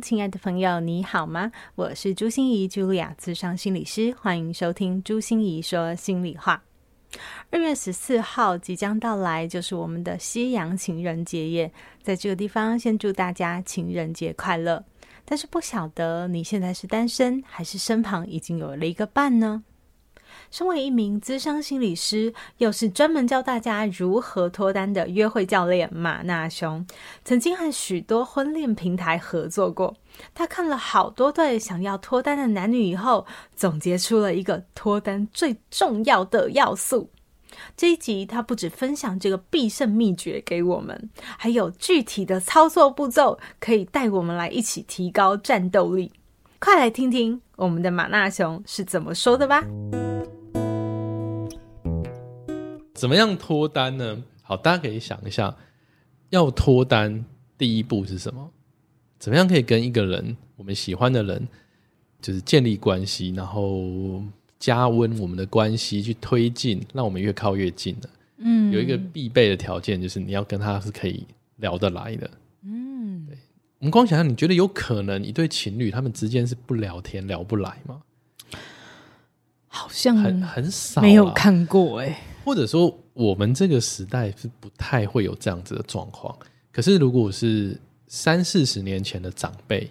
亲爱的朋友，你好吗？我是朱心怡，Julia，咨商心理师，欢迎收听朱心怡说心里话。二月十四号即将到来，就是我们的西洋情人节夜，在这个地方先祝大家情人节快乐。但是不晓得你现在是单身，还是身旁已经有了一个伴呢？身为一名资商心理师，又是专门教大家如何脱单的约会教练马纳雄，曾经和许多婚恋平台合作过。他看了好多对想要脱单的男女以后，总结出了一个脱单最重要的要素。这一集他不止分享这个必胜秘诀给我们，还有具体的操作步骤，可以带我们来一起提高战斗力。快来听听我们的马纳兄是怎么说的吧。怎么样脱单呢？好，大家可以想一下，要脱单第一步是什么？怎么样可以跟一个人，我们喜欢的人，就是建立关系，然后加温我们的关系，去推进，让我们越靠越近的。嗯，有一个必备的条件，就是你要跟他是可以聊得来的。嗯，对。我们光想想，你觉得有可能一对情侣他们之间是不聊天、聊不来吗？好像很很少，没有看过哎。或者说，我们这个时代是不太会有这样子的状况。可是，如果是三四十年前的长辈，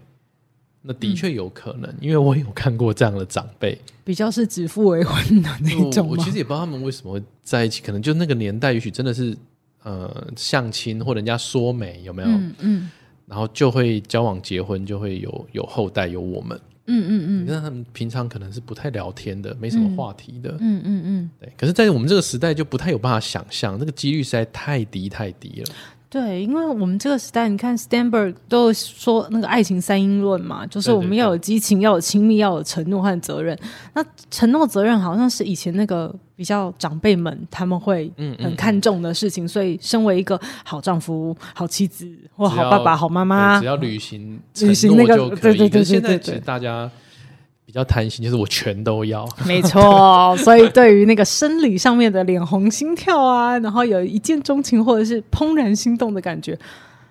那的确有可能，嗯、因为我有看过这样的长辈，比较是指腹为婚的那种。我其实也不知道他们为什么会在一起，可能就那个年代，也许真的是呃相亲或人家说媒有没有？嗯，嗯，然后就会交往结婚，就会有有后代，有我们。嗯嗯嗯，那他们平常可能是不太聊天的，没什么话题的。嗯嗯嗯，对。可是，在我们这个时代，就不太有办法想象，那个几率实在太低太低了。对，因为我们这个时代，你看 Stanberg 都说那个爱情三因论嘛，就是我们要有激情，要有亲密，要有承诺和责任。那承诺责任好像是以前那个比较长辈们他们会很看重的事情，嗯嗯，所以身为一个好丈夫、好妻子或好爸爸、好妈妈，只要履行履行那个，对对对对对。现在其实大家。比较贪心，就是我全都要。没错，所以对于那个生理上面的脸红心跳啊，然后有一见钟情或者是怦然心动的感觉，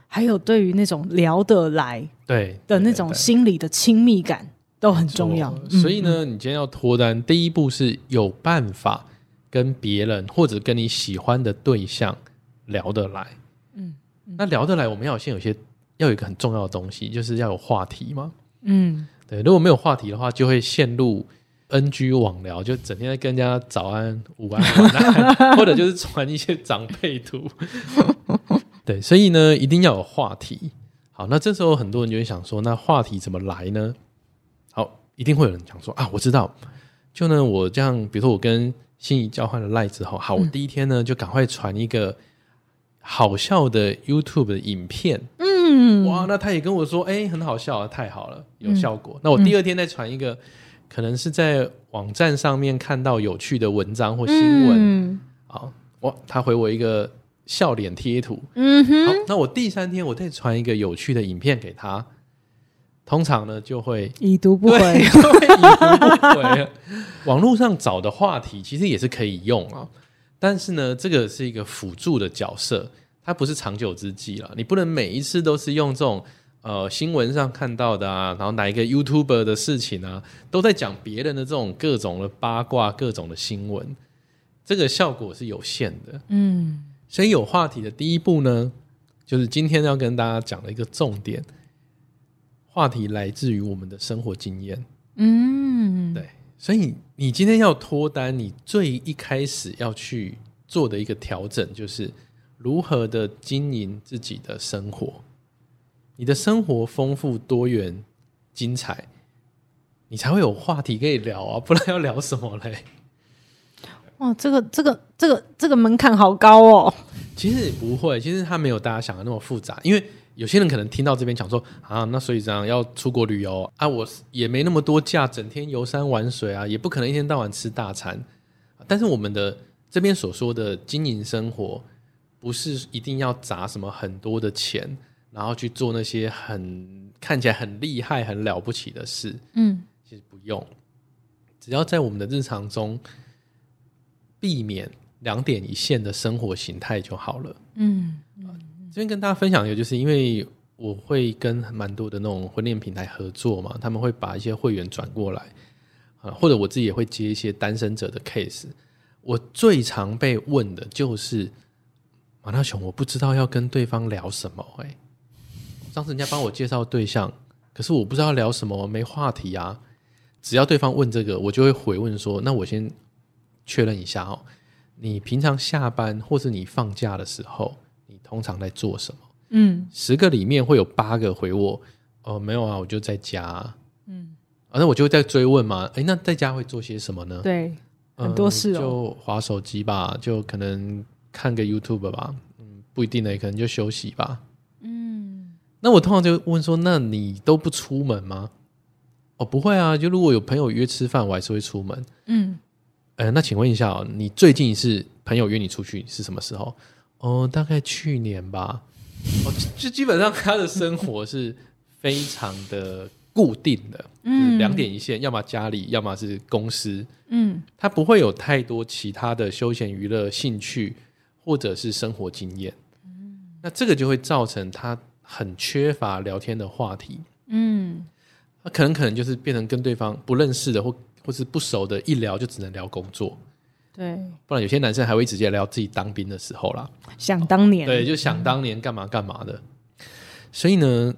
还有对于那种聊得来对的那种心理的亲密感都很重要。所以呢，你今天要脱单，第一步是有办法跟别人或者跟你喜欢的对象聊得来。嗯，那聊得来，我们要先有些要有一个很重要的东西，就是要有话题嘛。嗯。对，如果没有话题的话，就会陷入 NG 网聊，就整天在跟人家早安、午安、晚安，或者就是传一些长辈图。对，所以呢，一定要有话题。好，那这时候很多人就会想说，那话题怎么来呢？好，一定会有人讲说啊，我知道，就呢，我这样，比如说我跟芯仪交换了赖之后，好，我第一天呢就赶快传一个好笑的 YouTube 的影片。嗯，哇，那他也跟我说，哎、欸，很好笑啊，太好了，有效果。嗯、那我第二天再传一个，嗯、可能是在网站上面看到有趣的文章或新闻，嗯，好，哇，他回我一个笑脸贴图，嗯哼，好，那我第三天我再传一个有趣的影片给他，通常呢就会已读不回，已读不回。网络上找的话题其实也是可以用啊，但是呢，这个是一个辅助的角色。它不是长久之计了，你不能每一次都是用这种呃新闻上看到的啊，然后哪一个 YouTuber 的事情啊，都在讲别人的这种各种的八卦、各种的新闻，这个效果是有限的。嗯，所以有话题的第一步呢，就是今天要跟大家讲的一个重点，话题来自于我们的生活经验。嗯，对，所以你今天要脱单，你最一开始要去做的一个调整就是。如何的经营自己的生活？你的生活丰富多元、精彩，你才会有话题可以聊啊！不然要聊什么嘞？哇，这个、这个、这个、这个门槛好高哦。其实也不会，其实它没有大家想的那么复杂。因为有些人可能听到这边讲说啊，那所以这样要出国旅游啊，我也没那么多假，整天游山玩水啊，也不可能一天到晚吃大餐。但是我们的这边所说的经营生活，不是一定要砸什么很多的钱，然后去做那些很看起来很厉害、很了不起的事。嗯，其实不用，只要在我们的日常中避免两点一线的生活形态就好了。嗯。这边跟大家分享一个，就是因为我会跟蛮多的那种婚恋平台合作嘛，他们会把一些会员转过来，啊，或者我自己也会接一些单身者的 case。我最常被问的就是马大雄，我不知道要跟对方聊什么。哎，上次人家帮我介绍对象，可是我不知道聊什么，没话题啊。只要对方问这个，我就会回问说：那我先确认一下哦，你平常下班或是你放假的时候。通常在做什么？嗯，十个里面会有八个回我，哦，没有啊，我就在家。嗯，啊，那我就会再追问嘛。哎，那在家会做些什么呢？对，很多事哦，就划手机吧，就可能看个 YouTube 吧。嗯，不一定呢，可能就休息吧。嗯，那我通常就问说，那你都不出门吗？哦，不会啊，就如果有朋友约吃饭，我还是会出门。嗯，呃，那请问一下哦，你最近是朋友约你出去是什么时候？哦，大概去年吧。哦，就基本上他的生活是非常的固定的，嗯，两点一线，要么家里，要么是公司，嗯，他不会有太多其他的休闲娱乐兴趣或者是生活经验，嗯，那这个就会造成他很缺乏聊天的话题，嗯，他可能可能就是变成跟对方不认识的或或是不熟的，一聊就只能聊工作。对，不然有些男生还会直接聊自己当兵的时候啦。想当年，对，就想当年干嘛干嘛的。嗯。所以呢，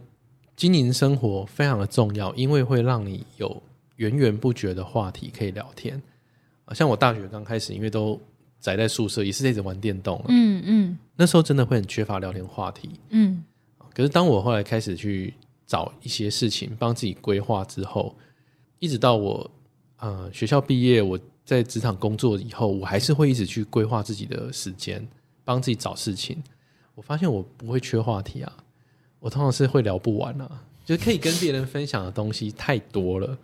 经营生活非常的重要，因为会让你有源源不绝的话题可以聊天。啊，像我大学刚开始，因为都宅在宿舍，也是一直玩电动。嗯嗯，那时候真的会很缺乏聊天话题。嗯，可是当我后来开始去找一些事情帮自己规划之后，一直到我呃学校毕业，我。在职场工作以后，我还是会一直去规划自己的时间，帮自己找事情。我发现我不会缺话题啊，我通常是会聊不完啊，就是可以跟别人分享的东西太多了。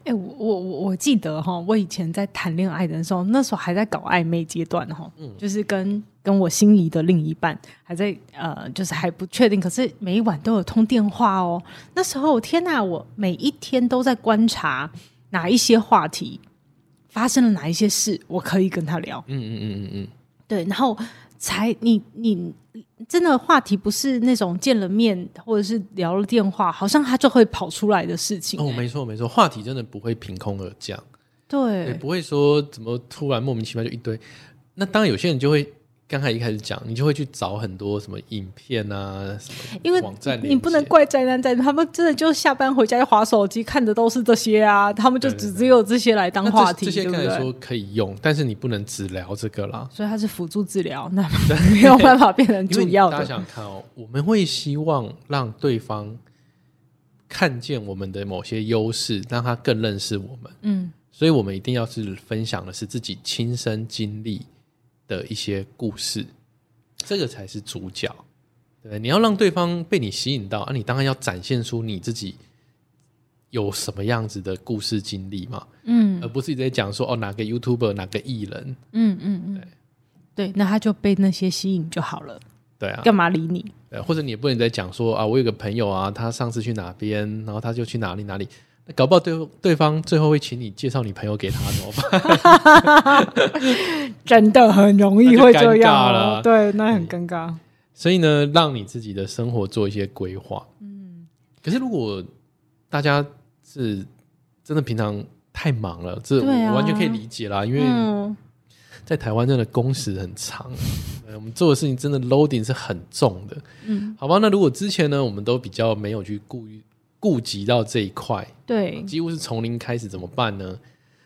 哎、欸，我我我记得哈，我以前在谈恋爱的时候，那时候还在搞暧昧阶段哈，嗯，就是跟跟我心仪的另一半还在呃，就是还不确定，可是每一晚都有通电话哦。那时候天哪，我每一天都在观察哪一些话题。发生了哪一些事，我可以跟他聊。嗯嗯嗯嗯嗯，对，然后才你你真的话题不是那种见了面或者是聊了电话，好像他就会跑出来的事情。哦，没错没错，话题真的不会凭空而降。对，也不会说怎么突然莫名其妙就一堆。那当然有些人就会。刚才一开始讲，你就会去找很多什么影片啊，什么网站，因为你不能怪宅男宅女，他们真的就下班回家就划手机，看的都是这些啊，他们就只只有这些来当话题。这些可以说可以用，但是你不能只聊这个啦。所以它是辅助治疗，那 没有办法变成主要的。大家想看哦，我们会希望让对方看见我们的某些优势，让他更认识我们。嗯，所以我们一定要是分享的是自己亲身经历的一些故事，这个才是主角。对，你要让对方被你吸引到啊，你当然要展现出你自己有什么样子的故事经历嘛。嗯，而不是一直在讲说哦，哪个 YouTuber 哪个艺人。嗯嗯嗯，对对，那他就被那些吸引就好了。对啊，干嘛理你？对，或者你也不能再讲说啊，我有个朋友啊，他上次去哪边，然后他就去哪里哪里。搞不好对对方最后会请你介绍你朋友给他怎么办？真的很容易会这样了，对，那很尴尬。所以呢，让你自己的生活做一些规划。嗯，可是如果大家是真的平常太忙了，这我完全可以理解啦，因为在台湾真的工时很长，我们做的事情真的 loading 是很重的。嗯，好吧，那如果之前呢，我们都比较没有去顾虑。顾及到这一块，对，几乎是从零开始，怎么办呢？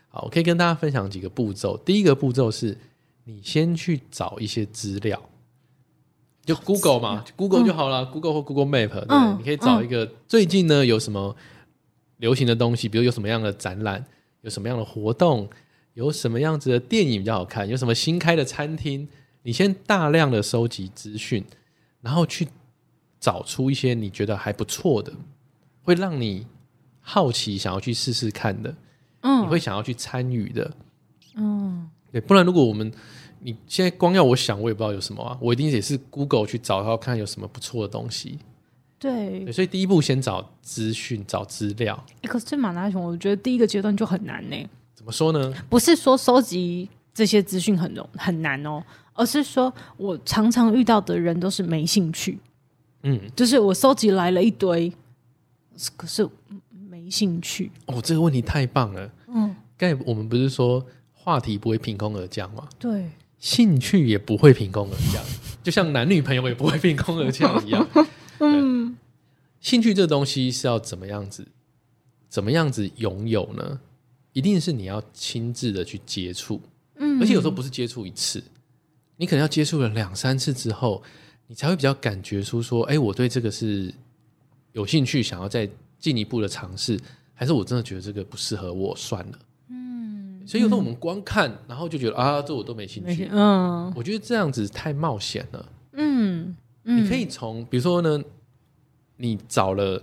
好，我可以跟大家分享几个步骤。第一个步骤是，你先去找一些资料，就 Google 嘛，Google 就好了，嗯，Google 或 Google Map，对，嗯，你可以找一个，嗯，最近呢有什么流行的东西，比如有什么样的展览，有什么样的活动，有什么样子的电影比较好看，有什么新开的餐厅，你先大量的收集资讯，然后去找出一些你觉得还不错的，会让你好奇想要去试试看的，嗯，你会想要去参与的，嗯，对，不然如果我们你现在光要我想，我也不知道有什么啊，我一定也是 Google 去找，然后看有什么不错的东西。对，对，所以第一步先找资讯、找资料。欸，可是马拉松，我觉得第一个阶段就很难呢。怎么说呢？不是说收集这些资讯很容很难哦，而是说我常常遇到的人都是没兴趣。嗯，就是我收集来了一堆，可是没兴趣。哦，这个问题太棒了。嗯，刚才我们不是说话题不会凭空而降吗？对，兴趣也不会凭空而降，就像男女朋友也不会凭空而降一样。嗯，兴趣这东西是要怎么样子，怎么样子拥有呢？一定是你要亲自的去接触，嗯，而且有时候不是接触一次，你可能要接触了两三次之后，你才会比较感觉出说，哎，我对这个是有兴趣，想要再进一步的尝试，还是我真的觉得这个不适合我，算了，嗯。所以有时候我们光看，然后就觉得啊，这我都没兴趣，嗯，我觉得这样子太冒险了，嗯。你可以从，比如说呢，你找了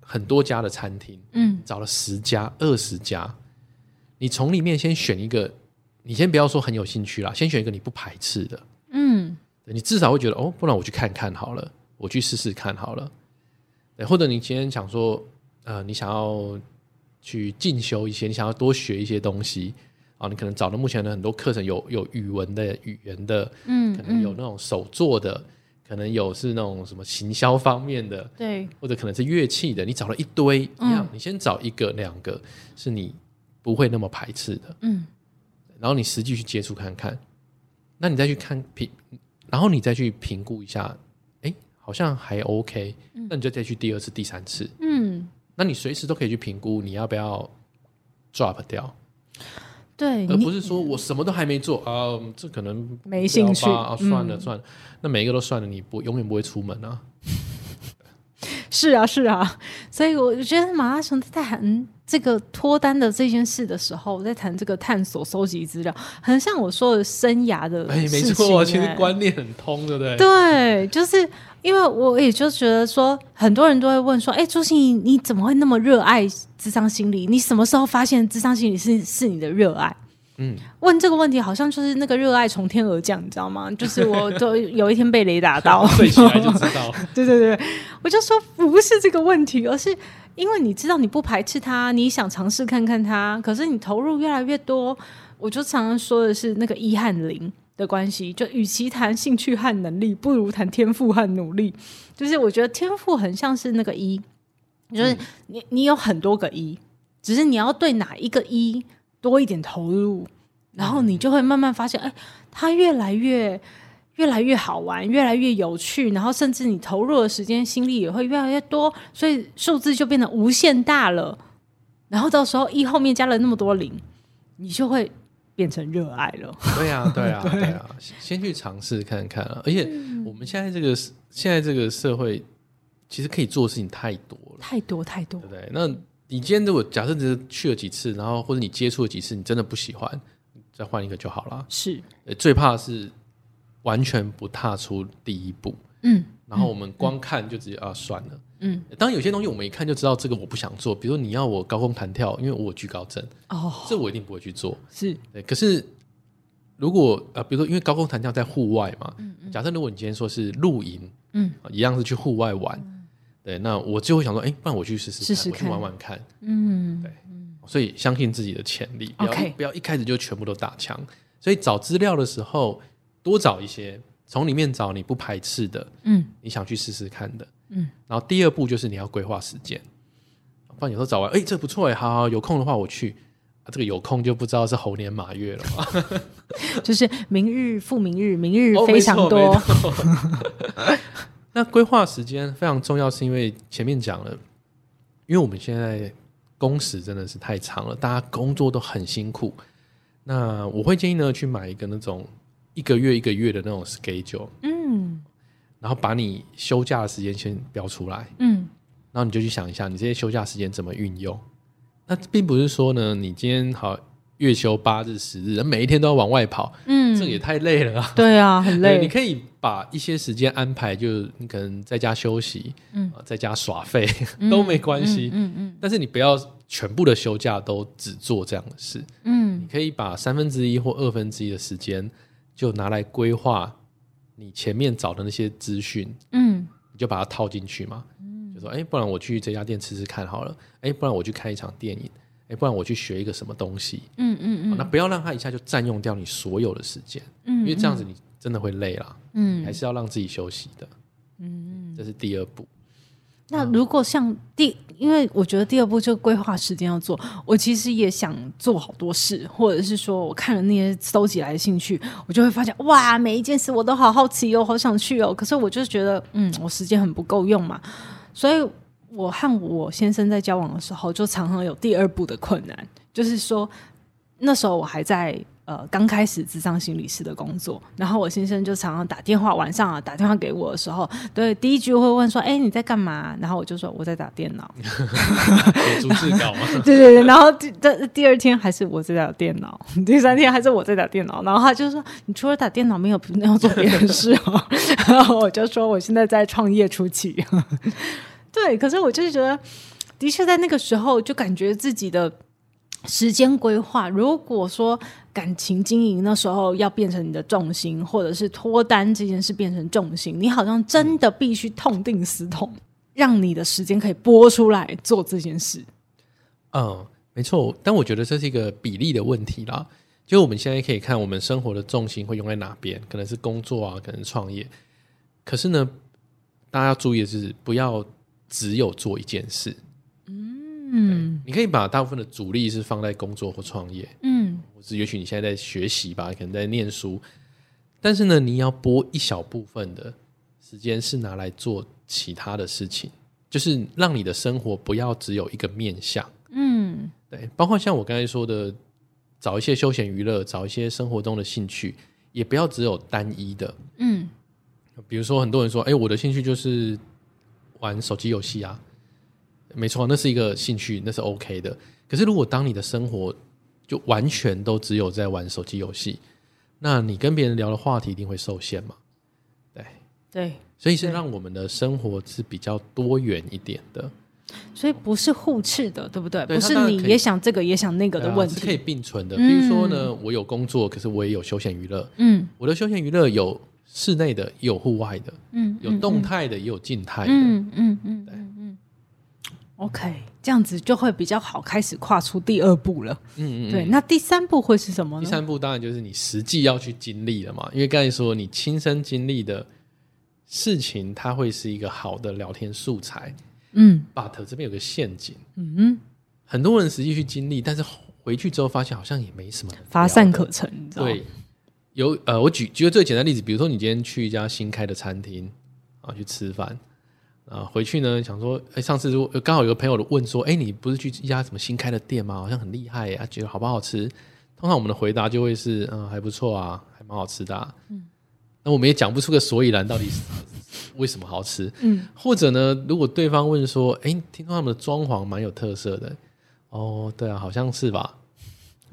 很多家的餐厅，嗯，找了十家、二十家，你从里面先选一个，你先不要说很有兴趣啦，先选一个你不排斥的，嗯，你至少会觉得哦，不然我去看看好了，我去试试看好了，对，或者你今天想说，呃，你想要去进修一些，你想要多学一些东西。啊，你可能找了目前的很多课程有有语文的、语言的，嗯，可能有那种手作的。可能有是那种什么行销方面的，对，或者可能是乐器的。你找了一堆一样，你先找一个两个是你不会那么排斥的，嗯，然后你实际去接触看看，那你再去看评，然后你再去评估一下，哎，好像还 OK，那你就再去第二次、第三次，嗯，那你随时都可以去评估你要不要 drop 掉。对，而不是说我什么都还没做啊，这可能没兴趣啊，算了算了，那每一个都算了，你不永远不会出门啊。是啊是啊，所以我觉得马拉松在谈这个脱单的这件事的时候，我在谈这个探索、收集资料，很像我说的生涯的。哎，没错，其实观念很通，对不对？对，就是因为我也就觉得说，很多人都会问说，哎，朱心怡，你怎么会那么热爱智商心理？你什么时候发现智商心理是是你的热爱？嗯，问这个问题好像就是那个热爱从天而降，你知道吗？就是我都 有一天被雷打到，睡起来就知道。对 对对，我就说不是这个问题，而是因为你知道你不排斥他，你想尝试看看他，可是你投入越来越多，我就常常说的是那个一和零的关系。就与其谈兴趣和能力，不如谈天赋和努力。就是我觉得天赋很像是那个一，就是你你有很多个一，只是你要对哪一个一。多一点投入，然后你就会慢慢发现，哎，它越来越、越来越好玩，越来越有趣，然后甚至你投入的时间、心力也会越来越多，所以数字就变得无限大了。然后到时候一后面加了那么多零，你就会变成热爱了。对呀、啊，对呀、啊，对呀、啊，先去尝试看看啊！而且我们现在这个现在这个社会，其实可以做的事情太多了，太多太多，对不对？那。你今天如果假设只是去了几次，然后或者你接触了几次，你真的不喜欢，再换一个就好了。是，最怕是完全不踏出第一步。嗯，然后我们光看就直接、嗯、啊算了。嗯，当然有些东西我们一看就知道这个我不想做，比如说你要我高空弹跳，因为我有惧高症，哦，这我一定不会去做。是，对。可是如果呃，比如说因为高空弹跳在户外嘛，嗯嗯、假设如果你今天说是露营，嗯，一样是去户外玩。嗯对，那我就会想说，哎，不然我去试试看，试试看，我去玩玩看。嗯，对，所以相信自己的潜力，不要不要一开始就全部都打枪。所以找资料的时候，多找一些，从里面找你不排斥的，嗯，你想去试试看的，嗯。然后第二步就是你要规划时间，不然有时候找完，哎，这不错哎，好好，有空的话我去。啊，这个有空就不知道是猴年马月了嘛，就是明日复明日，明日非常多。哦 那规划时间非常重要，是因为前面讲了，因为我们现在工时真的是太长了，大家工作都很辛苦。那我会建议呢，去买一个那种一个月一个月的那种 schedule，嗯，然后把你休假的时间先标出来，嗯，然后你就去想一下，你这些休假时间怎么运用。那并不是说呢，你今天好月休八日十日，每一天都要往外跑，嗯，这也太累了啊。对啊，很累。你可以。把一些时间安排，就你可能在家休息，嗯，在家耍废都没关系，嗯嗯，嗯，嗯，但是你不要全部的休假都只做这样的事，嗯，你可以把三分之一或二分之一的时间就拿来规划你前面找的那些资讯，嗯，你就把它套进去嘛，嗯，就说，哎、欸，不然我去这家店吃吃看好了，哎、欸，不然我去看一场电影。哎不然我去学一个什么东西，嗯嗯嗯，那不要让它一下就占用掉你所有的时间，嗯，因为这样子你真的会累了，嗯，还是要让自己休息的，嗯，这是第二步。那如果像第，因为我觉得第二步就规划时间要做，我其实也想做好多事，或者是说我看了那些搜集来的兴趣，我就会发现哇，每一件事我都好好奇哦，好想去哦，可是我就觉得，嗯，我时间很不够用嘛，所以。我和我先生在交往的时候，就常常有第二步的困难，就是说那时候我还在呃刚开始智商心理师的工作，然后我先生就常常打电话，晚上啊打电话给我的时候，对，第一句会问说：“哎、欸，你在干嘛？”然后我就说：“我在打电脑。”有逐字稿吗？对 对对，然后第第二天还是我在打电脑，第三天还是我在打电脑，然后他就说：“你除了打电脑，没有没有做别的事哦。”然后我就说：“我现在在创业初期。” 对，可是我就是觉得，的确在那个时候就感觉自己的时间规划，如果说感情经营那时候要变成你的重心，或者是脱单这件事变成重心，你好像真的必须痛定思痛，让你的时间可以拨出来做这件事。嗯，没错，但我觉得这是一个比例的问题啦。就我们现在可以看，我们生活的重心会用在哪边？可能是工作啊，可能创业。可是呢，大家要注意的是，不要。只有做一件事，嗯，你可以把大部分的主力是放在工作或创业，嗯，或是也许你现在在学习吧，可能在念书，但是呢，你要拨一小部分的时间是拿来做其他的事情，就是让你的生活不要只有一个面向，嗯，对，包括像我刚才说的，找一些休闲娱乐，找一些生活中的兴趣，也不要只有单一的，嗯，比如说很多人说，哎，我的兴趣就是。玩手机游戏啊，没错，那是一个兴趣，那是 OK 的。可是，如果当你的生活就完全都只有在玩手机游戏，那你跟别人聊的话题一定会受限嘛？对对，所以是让我们的生活是比较多元一点的，所以不是互斥的，对不对？对，不是你也想这个也想那个的问题，是可以并存的。比如说呢，我有工作，可是我也有休闲娱乐。嗯，我的休闲娱乐有。室内的也有户外的，嗯，有动态的也有静态的，嗯嗯嗯，对，嗯，OK，这样子就会比较好开始跨出第二步了，嗯嗯，对，那第三步会是什么呢？第三步当然就是你实际要去经历了嘛，因为刚才说你亲身经历的事情，它会是一个好的聊天素材，嗯，but 这边有个陷阱，嗯嗯，很多人实际去经历，但是回去之后发现好像也没什么乏善可陈，对。有呃，我举举个最简单的例子，比如说你今天去一家新开的餐厅啊，去吃饭啊，回去呢想说，哎，上次如果刚好有个朋友问说，哎，你不是去一家什么新开的店吗？好像很厉害呀，觉得好不好吃？通常我们的回答就会是，嗯，还不错啊，还蛮好吃的啊。嗯，那我们也讲不出个所以然，到底是为什么好吃？嗯，或者呢，如果对方问说，哎，听说他们的装潢蛮有特色的，哦，对啊，好像是吧。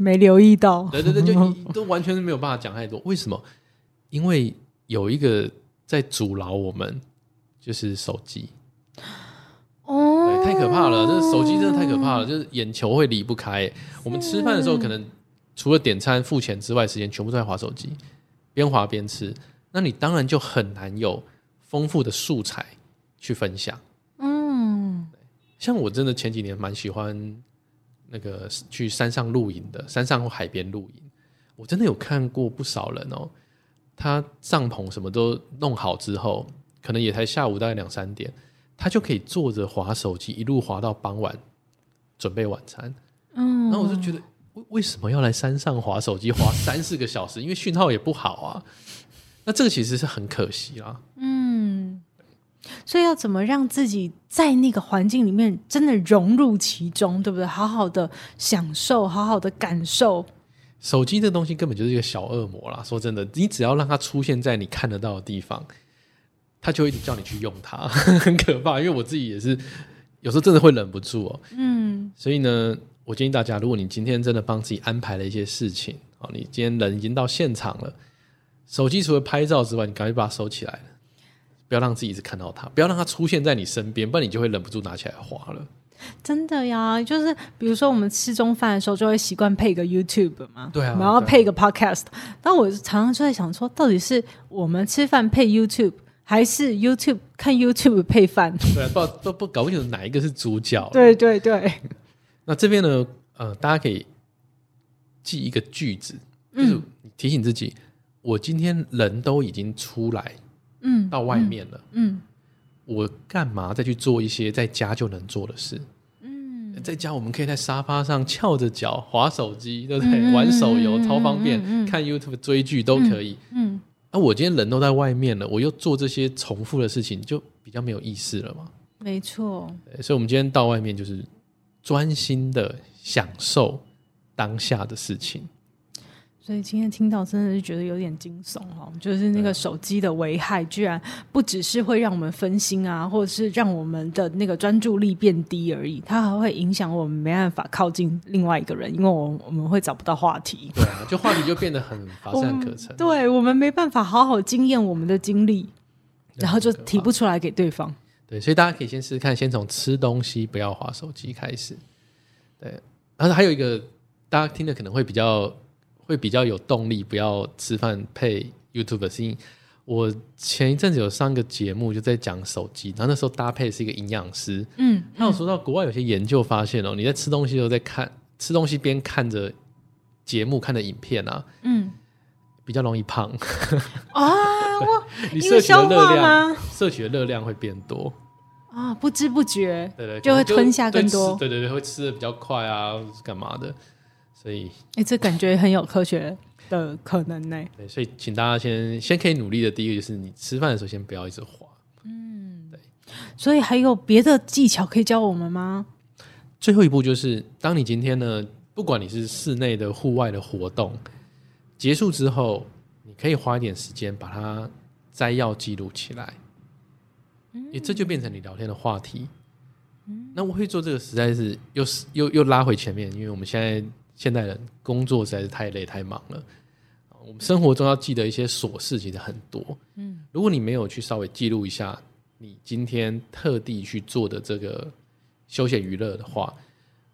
没留意到，对对对，就 你都完全是没有办法讲太多。为什么？因为有一个在阻挠我们，就是手机。哦，对，太可怕了！这手机真的太可怕了，就是眼球会离不开。我们吃饭的时候，可能除了点餐付钱之外，时间全部都在划手机，边划边吃。那你当然就很难有丰富的素材去分享。嗯，像我真的前几年蛮喜欢。那个去山上露营的，山上或海边露营，我真的有看过不少人哦。他帐篷什么都弄好之后，可能也才下午大概两三点，他就可以坐着滑手机，一路滑到傍晚，准备晚餐。嗯，然后我就觉得，为为什么要来山上滑手机，滑三四个小时？因为讯号也不好啊。那这个其实是很可惜啦。嗯。所以要怎么让自己在那个环境里面真的融入其中，对不对？好好的享受，好好的感受。手机这东西根本就是一个小恶魔啦。说真的，你只要让它出现在你看得到的地方，它就会一直叫你去用它，很可怕。因为我自己也是有时候真的会忍不住哦。嗯，所以呢，我建议大家，如果你今天真的帮自己安排了一些事情，哦你今天人已经到现场了，手机除了拍照之外，你赶快把它收起来，不要让自己一直看到它，不要让它出现在你身边，不然你就会忍不住拿起来划了。真的呀，就是比如说我们吃中饭的时候，就会习惯配个 YouTube 嘛，对啊，然后配个 Podcast。但我常常就在想说，到底是我们吃饭配 YouTube，还是 YouTube 看 YouTube 配饭？对啊，不不不，搞不清楚哪一个是主角。对对对。那这边呢，呃，大家可以记一个句子，就是提醒自己。嗯我今天人都已经出来，嗯，到外面了，嗯，嗯，我干嘛再去做一些在家就能做的事？嗯，在家我们可以在沙发上翘着脚划手机，对不对？嗯、玩手游超方便，看 YouTube 追剧都可以。嗯，那、我今天人都在外面了，我又做这些重复的事情，就比较没有意思了嘛。没错，所以，我们今天到外面就是专心的享受当下的事情。所以今天听到真的是觉得有点惊悚哦，就是那个手机的危害，居然不只是会让我们分心啊，或者是让我们的那个专注力变低而已，它还会影响我们没办法靠近另外一个人，因为我我们会找不到话题。对啊，就话题就变得很乏 善可陈。对，我们没办法好好经验我们的经历，然后就提不出来给对方。对，所以大家可以先试试看，先从吃东西不要滑手机开始。对，然后还有一个大家听的可能会比较。会比较有动力，不要吃饭配 YouTube。是因为我前一阵子有上个节目，就在讲手机，然后那时候搭配是一个营养师，嗯，他有说到国外有些研究发现哦，你在吃东西的时候在看吃东西边看着节目看着影片啊，嗯，比较容易胖啊，你摄取的热量摄取的热量会变多啊，不知不觉，对对，就会吞下更多，对对对，会吃的比较快啊，干嘛的？所以，哎、欸，这感觉很有科学的可能呢。对，所以请大家先先可以努力的第一个就是，你吃饭的时候先不要一直滑。嗯，对。所以还有别的技巧可以教我们吗？最后一步就是，当你今天呢，不管你是室内的、户外的活动结束之后，你可以花一点时间把它摘要记录起来。嗯，欸，这就变成你聊天的话题。嗯，那我会做这个，实在是又是又又拉回前面，因为我们现在。现代人工作实在是太累太忙了，我们生活中要记得一些琐事其实很多。嗯，如果你没有去稍微记录一下你今天特地去做的这个休闲娱乐的话，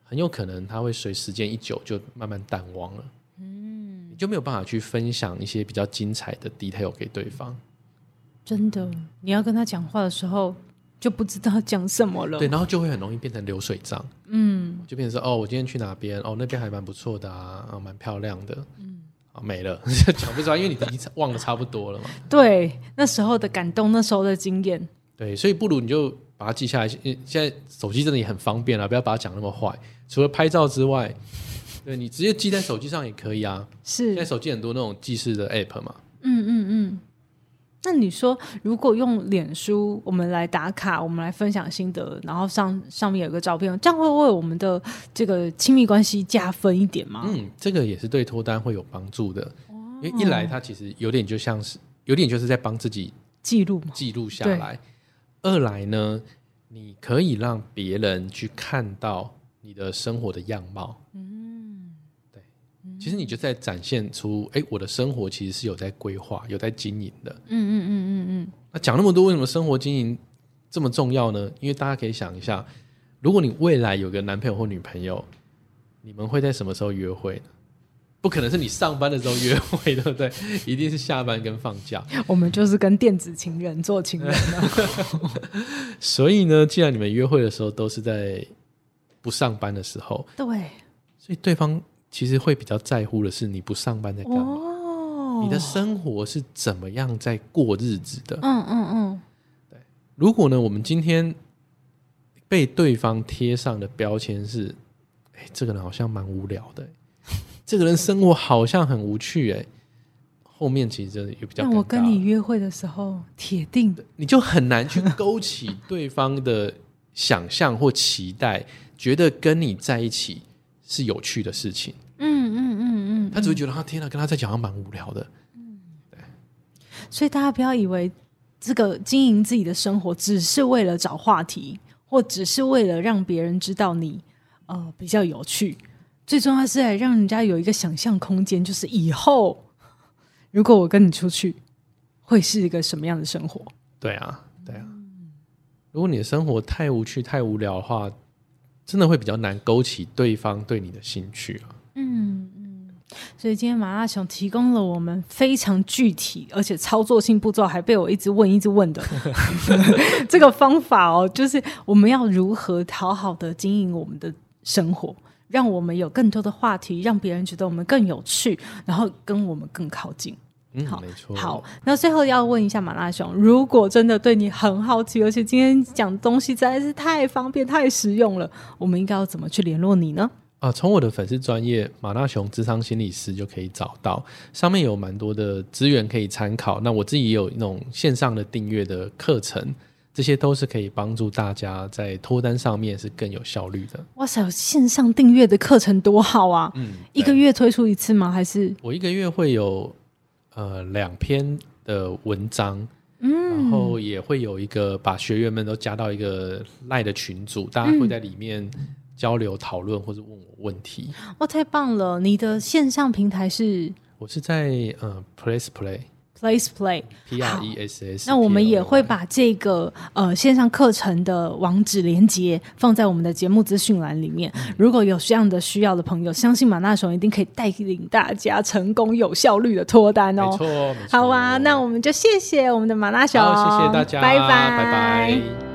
很有可能它会随时间一久就慢慢淡忘了。嗯，你就没有办法去分享一些比较精彩的 detail 给对方。真的，你要跟他讲话的时候。就不知道讲什么了，对，然后就会很容易变成流水账，嗯，就变成说哦，我今天去哪边，哦，那边还蛮不错的啊，啊，蛮漂亮的，嗯，啊，没了，讲不出来，因为你已经忘得差不多了嘛。对，那时候的感动，那时候的经验，对，所以不如你就把它记下来。现在手机真的也很方便了，不要把它讲那么坏。除了拍照之外，对，你直接记在手机上也可以啊。是，现在手机很多那种记事的 app 嘛。嗯嗯嗯。那你说，如果用脸书，我们来打卡，我们来分享心得，然后上上面有个照片，这样会为我们的这个亲密关系加分一点吗？嗯，这个也是对脱单会有帮助的，哦、因为一来它其实有点就像是，有点就是在帮自己记录记录下来；二来呢，你可以让别人去看到你的生活的样貌。嗯。其实你就在展现出，哎，我的生活其实是有在规划、有在经营的。嗯嗯嗯嗯嗯。那讲那么多，为什么生活经营这么重要呢？因为大家可以想一下，如果你未来有个男朋友或女朋友，你们会在什么时候约会呢？不可能是你上班的时候约会，对不对？一定是下班跟放假。我们就是跟电子情人做情人啊。所以呢，既然你们约会的时候都是在不上班的时候，对，所以对方。其实会比较在乎的是你不上班在干嘛？哦，你的生活是怎么样在过日子的？嗯嗯嗯，对。如果呢，我们今天被对方贴上的标签是，哎，这个人好像蛮无聊的，这个人生活好像很无趣，哎，后面其实真的也比较。那我跟你约会的时候，铁定你就很难去勾起对方的想象或期待，觉得跟你在一起是有趣的事情。他只会觉得他天哪，跟他在讲还蛮无聊的。嗯，对。所以大家不要以为这个经营自己的生活只是为了找话题，或只是为了让别人知道你呃比较有趣。最重要是来让人家有一个想象空间，就是以后如果我跟你出去，会是一个什么样的生活？对啊，对啊。如果你的生活太无趣、太无聊的话，真的会比较难勾起对方对你的兴趣啊。嗯嗯。所以今天马拉松提供了我们非常具体而且操作性步骤，还被我一直问、一直问的 这个方法哦，就是我们要如何讨好的经营我们的生活。让我们有更多的话题，让别人觉得我们更有趣，然后跟我们更靠近。嗯，好，没错。好，那最后要问一下马拉松，如果真的对你很好奇，而且今天讲东西实在是太方便、太实用了，我们应该要怎么去联络你呢？啊，从我的粉丝专业马大雄智商心理师就可以找到，上面有蛮多的资源可以参考。那我自己也有那种线上的订阅的课程。这些都是可以帮助大家在脱单上面是更有效率的。哇塞，线上订阅的课程多好啊！嗯，一个月推出一次吗？还是我一个月会有呃两篇的文章，嗯，然后也会有一个把学员们都加到一个赖的群组，大家会在里面交流讨论或者问我问题。哇，太棒了！你的线上平台是？我是在呃，Place Play。Place Play P R E S S，那我们也会把这个呃线上课程的网址连接放在我们的节目资讯栏里面。嗯、如果有这样的需要的朋友，相信马拉熊一定可以带领大家成功有效率的脱单哦。没错，好啊，那我们就谢谢我们的马拉熊，谢谢大家，拜拜拜拜。